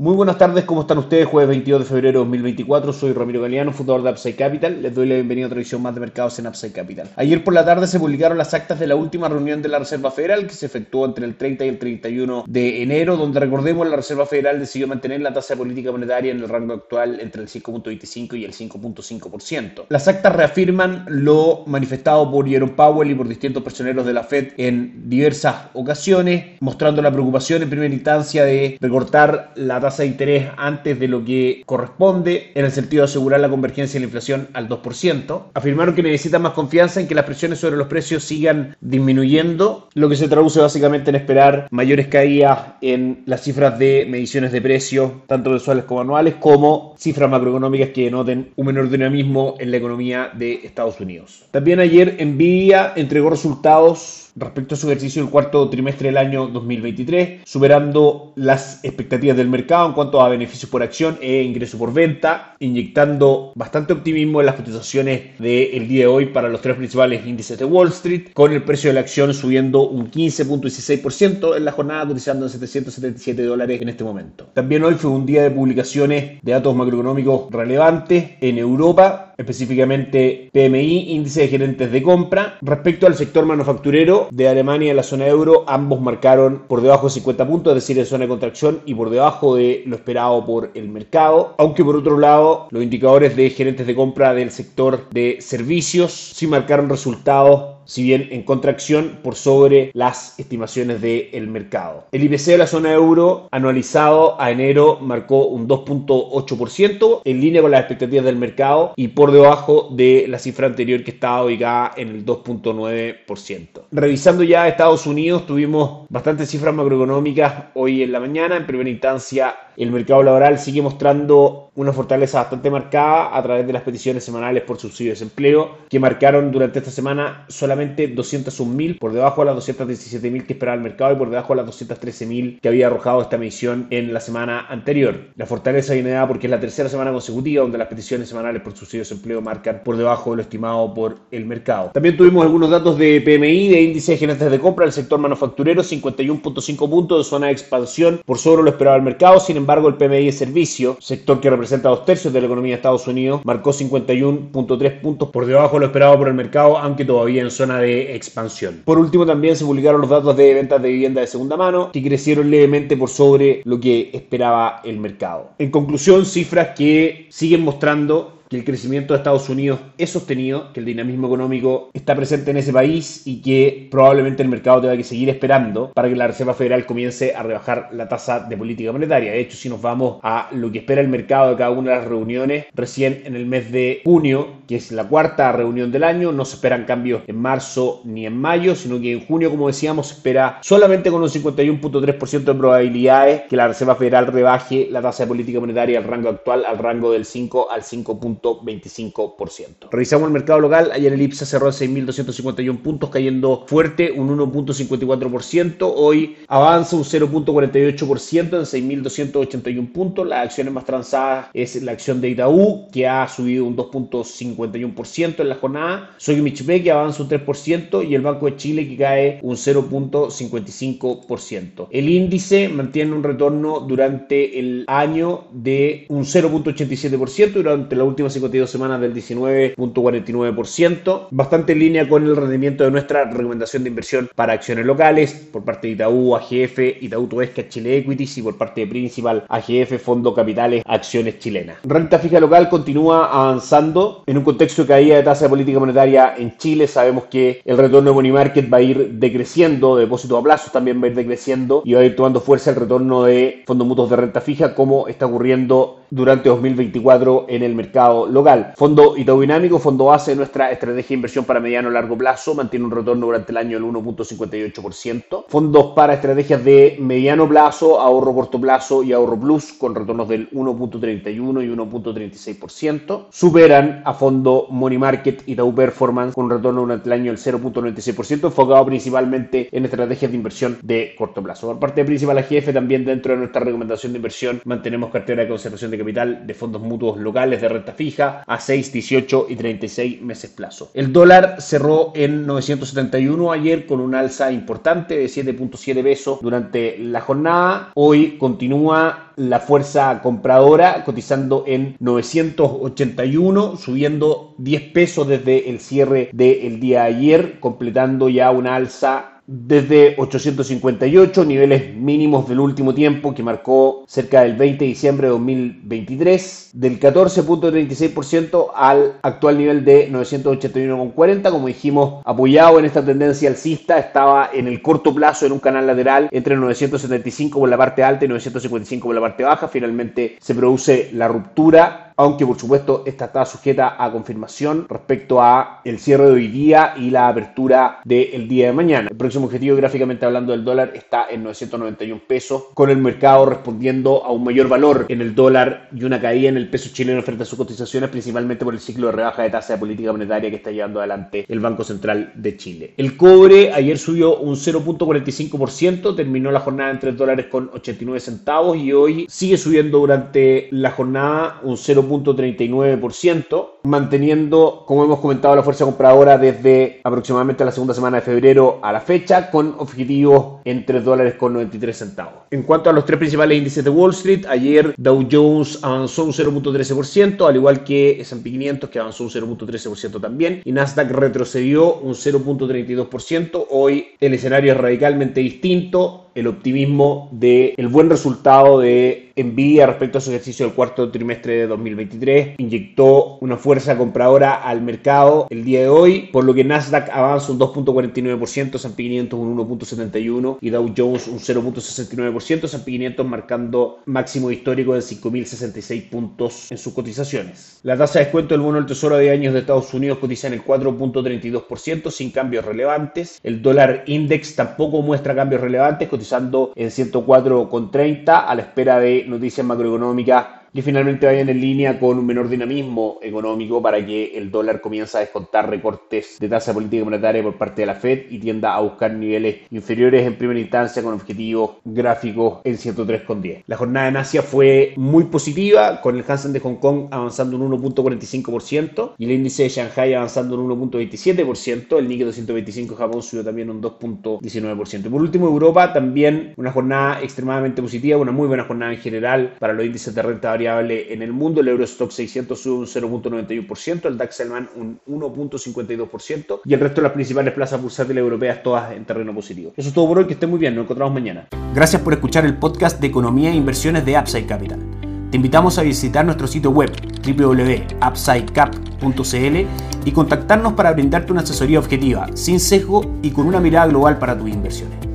Muy buenas tardes, ¿cómo están ustedes? Jueves 22 de febrero de 2024, soy Ramiro Galeano, fundador de Upside Capital. Les doy la bienvenida a otra edición más de mercados en Upside Capital. Ayer por la tarde se publicaron las actas de la última reunión de la Reserva Federal que se efectuó entre el 30 y el 31 de enero, donde recordemos la Reserva Federal decidió mantener la tasa de política monetaria en el rango actual entre el 5.25 y el 5.5%. Las actas reafirman lo manifestado por Jerome Powell y por distintos personeros de la Fed en diversas ocasiones, mostrando la preocupación en primera instancia de recortar la tasa de interés antes de lo que corresponde en el sentido de asegurar la convergencia de la inflación al 2%. Afirmaron que necesitan más confianza en que las presiones sobre los precios sigan disminuyendo, lo que se traduce básicamente en esperar mayores caídas en las cifras de mediciones de precios, tanto mensuales como anuales, como cifras macroeconómicas que denoten un menor dinamismo en la economía de Estados Unidos. También ayer Nvidia entregó resultados respecto a su ejercicio el cuarto trimestre del año 2023, superando las expectativas del mercado en cuanto a beneficios por acción e ingreso por venta, inyectando bastante optimismo en las cotizaciones del día de hoy para los tres principales índices de Wall Street, con el precio de la acción subiendo un 15.16% en la jornada, cotizando en 777 dólares en este momento. También hoy fue un día de publicaciones de datos macroeconómicos relevantes en Europa, específicamente PMI, índice de gerentes de compra. Respecto al sector manufacturero de Alemania y la zona euro, ambos marcaron por debajo de 50 puntos, es decir, en zona de contracción y por debajo de lo esperado por el mercado. Aunque por otro lado, los indicadores de gerentes de compra del sector de servicios sí marcaron resultados si bien en contracción por sobre las estimaciones del mercado. El IPC de la zona euro anualizado a enero marcó un 2.8% en línea con las expectativas del mercado y por debajo de la cifra anterior que estaba ubicada en el 2.9%. Revisando ya Estados Unidos, tuvimos bastantes cifras macroeconómicas hoy en la mañana. En primera instancia, el mercado laboral sigue mostrando una fortaleza bastante marcada a través de las peticiones semanales por subsidio de desempleo, que marcaron durante esta semana solamente 201.000, por debajo de las 217.000 que esperaba el mercado y por debajo de las 213.000 que había arrojado esta medición en la semana anterior. La fortaleza viene dada porque es la tercera semana consecutiva donde las peticiones semanales por subsidio de desempleo marcan por debajo de lo estimado por el mercado. También tuvimos algunos datos de PMI, de índice de gerentes de compra del sector manufacturero, 51.5 puntos de zona de expansión por sobre lo esperado el mercado, sin embargo, el PMI de servicio, sector que representa dos tercios de la economía de Estados Unidos, marcó 51.3 puntos por debajo de lo esperado por el mercado, aunque todavía en zona de expansión. Por último, también se publicaron los datos de ventas de vivienda de segunda mano, que crecieron levemente por sobre lo que esperaba el mercado. En conclusión, cifras que siguen mostrando que el crecimiento de Estados Unidos es sostenido, que el dinamismo económico está presente en ese país y que probablemente el mercado tenga que seguir esperando para que la Reserva Federal comience a rebajar la tasa de política monetaria. De hecho, si nos vamos a lo que espera el mercado de cada una de las reuniones, recién en el mes de junio, que es la cuarta reunión del año, no se esperan cambios en marzo ni en mayo, sino que en junio, como decíamos, se espera solamente con un 51.3% de probabilidades que la Reserva Federal rebaje la tasa de política monetaria al rango actual, al rango del 5 al 5. 25%. Revisamos el mercado local, ayer el IPSA cerró en 6.251 puntos, cayendo fuerte un 1.54%, hoy avanza un 0.48% en 6.281 puntos, las acciones más transadas es la acción de Itaú, que ha subido un 2.51% en la jornada, Sogimichpe que avanza un 3% y el Banco de Chile que cae un 0.55%. El índice mantiene un retorno durante el año de un 0.87% durante la última 52 semanas del 19.49%, bastante en línea con el rendimiento de nuestra recomendación de inversión para acciones locales por parte de Itaú, AGF, Itaú Tuesca, Chile Equities y por parte de Principal, AGF, Fondo Capitales, Acciones Chilenas. Renta fija local continúa avanzando en un contexto de caída de tasa de política monetaria en Chile. Sabemos que el retorno de money market va a ir decreciendo, depósitos a plazo también va a ir decreciendo y va a ir tomando fuerza el retorno de fondos mutuos de renta fija como está ocurriendo durante 2024 en el mercado local. Fondo Itaú Dinámico, fondo base de nuestra estrategia de inversión para mediano y largo plazo, mantiene un retorno durante el año del 1.58%. Fondos para estrategias de mediano plazo, ahorro corto plazo y ahorro plus con retornos del 1.31 y 1.36%. Superan a fondo Money Market Itaú Performance con retorno durante el año del 0.96%, enfocado principalmente en estrategias de inversión de corto plazo. Por parte de Principal AGF, también dentro de nuestra recomendación de inversión, mantenemos cartera de conservación de capital de fondos mutuos locales de renta fija a 6, 18 y 36 meses plazo. El dólar cerró en 971 ayer con un alza importante de 7.7 pesos durante la jornada. Hoy continúa la fuerza compradora cotizando en 981, subiendo 10 pesos desde el cierre del día de ayer, completando ya una alza desde 858, niveles mínimos del último tiempo que marcó cerca del 20 de diciembre de 2023, del 14.36% al actual nivel de 981,40, como dijimos, apoyado en esta tendencia alcista, estaba en el corto plazo en un canal lateral entre 975 por la parte alta y 955 por la parte baja, finalmente se produce la ruptura aunque por supuesto esta está sujeta a confirmación respecto a el cierre de hoy día y la apertura del día de mañana. El próximo objetivo gráficamente hablando del dólar está en 991 pesos, con el mercado respondiendo a un mayor valor en el dólar y una caída en el peso chileno frente a sus cotizaciones, principalmente por el ciclo de rebaja de tasa de política monetaria que está llevando adelante el Banco Central de Chile. El cobre ayer subió un 0.45%, terminó la jornada en 3 dólares con 89 centavos y hoy sigue subiendo durante la jornada un 0 0.39%, manteniendo, como hemos comentado, la fuerza compradora desde aproximadamente la segunda semana de febrero a la fecha, con objetivos en 3 dólares con 93 centavos. En cuanto a los tres principales índices de Wall Street, ayer Dow Jones avanzó un 0.13%, al igual que S&P 500 que avanzó un 0.13% también, y Nasdaq retrocedió un 0.32%. Hoy el escenario es radicalmente distinto el optimismo del el buen resultado de Nvidia respecto a su ejercicio del cuarto trimestre de 2023 inyectó una fuerza compradora al mercado el día de hoy, por lo que Nasdaq avanza un 2.49%, S&P 500 un 1.71% y Dow Jones un 0.69%, S&P 500 marcando máximo histórico de 5.066 puntos en sus cotizaciones. La tasa de descuento del bono del Tesoro de años de Estados Unidos cotiza en el 4.32% sin cambios relevantes. El dólar index tampoco muestra cambios relevantes, cotizando en 104,30 a la espera de noticias macroeconómicas que finalmente vayan en línea con un menor dinamismo económico para que el dólar comience a descontar recortes de tasa política monetaria por parte de la Fed y tienda a buscar niveles inferiores en primera instancia con objetivos gráficos en 103,10. La jornada en Asia fue muy positiva con el Hansen de Hong Kong avanzando un 1.45% y el índice de Shanghai avanzando un 1.27%, el Nikkei 225 Japón subió también un 2.19%. Por último, Europa también una jornada extremadamente positiva, una muy buena jornada en general para los índices de renta variable en el mundo. El Eurostock 600 sube un 0.91%, el DAX alemán un 1.52% y el resto de las principales plazas bursátiles europeas todas en terreno positivo. Eso es todo por hoy, que estén muy bien, nos encontramos mañana. Gracias por escuchar el podcast de Economía e Inversiones de Upside Capital. Te invitamos a visitar nuestro sitio web www.upsidecap.cl y contactarnos para brindarte una asesoría objetiva, sin sesgo y con una mirada global para tus inversiones.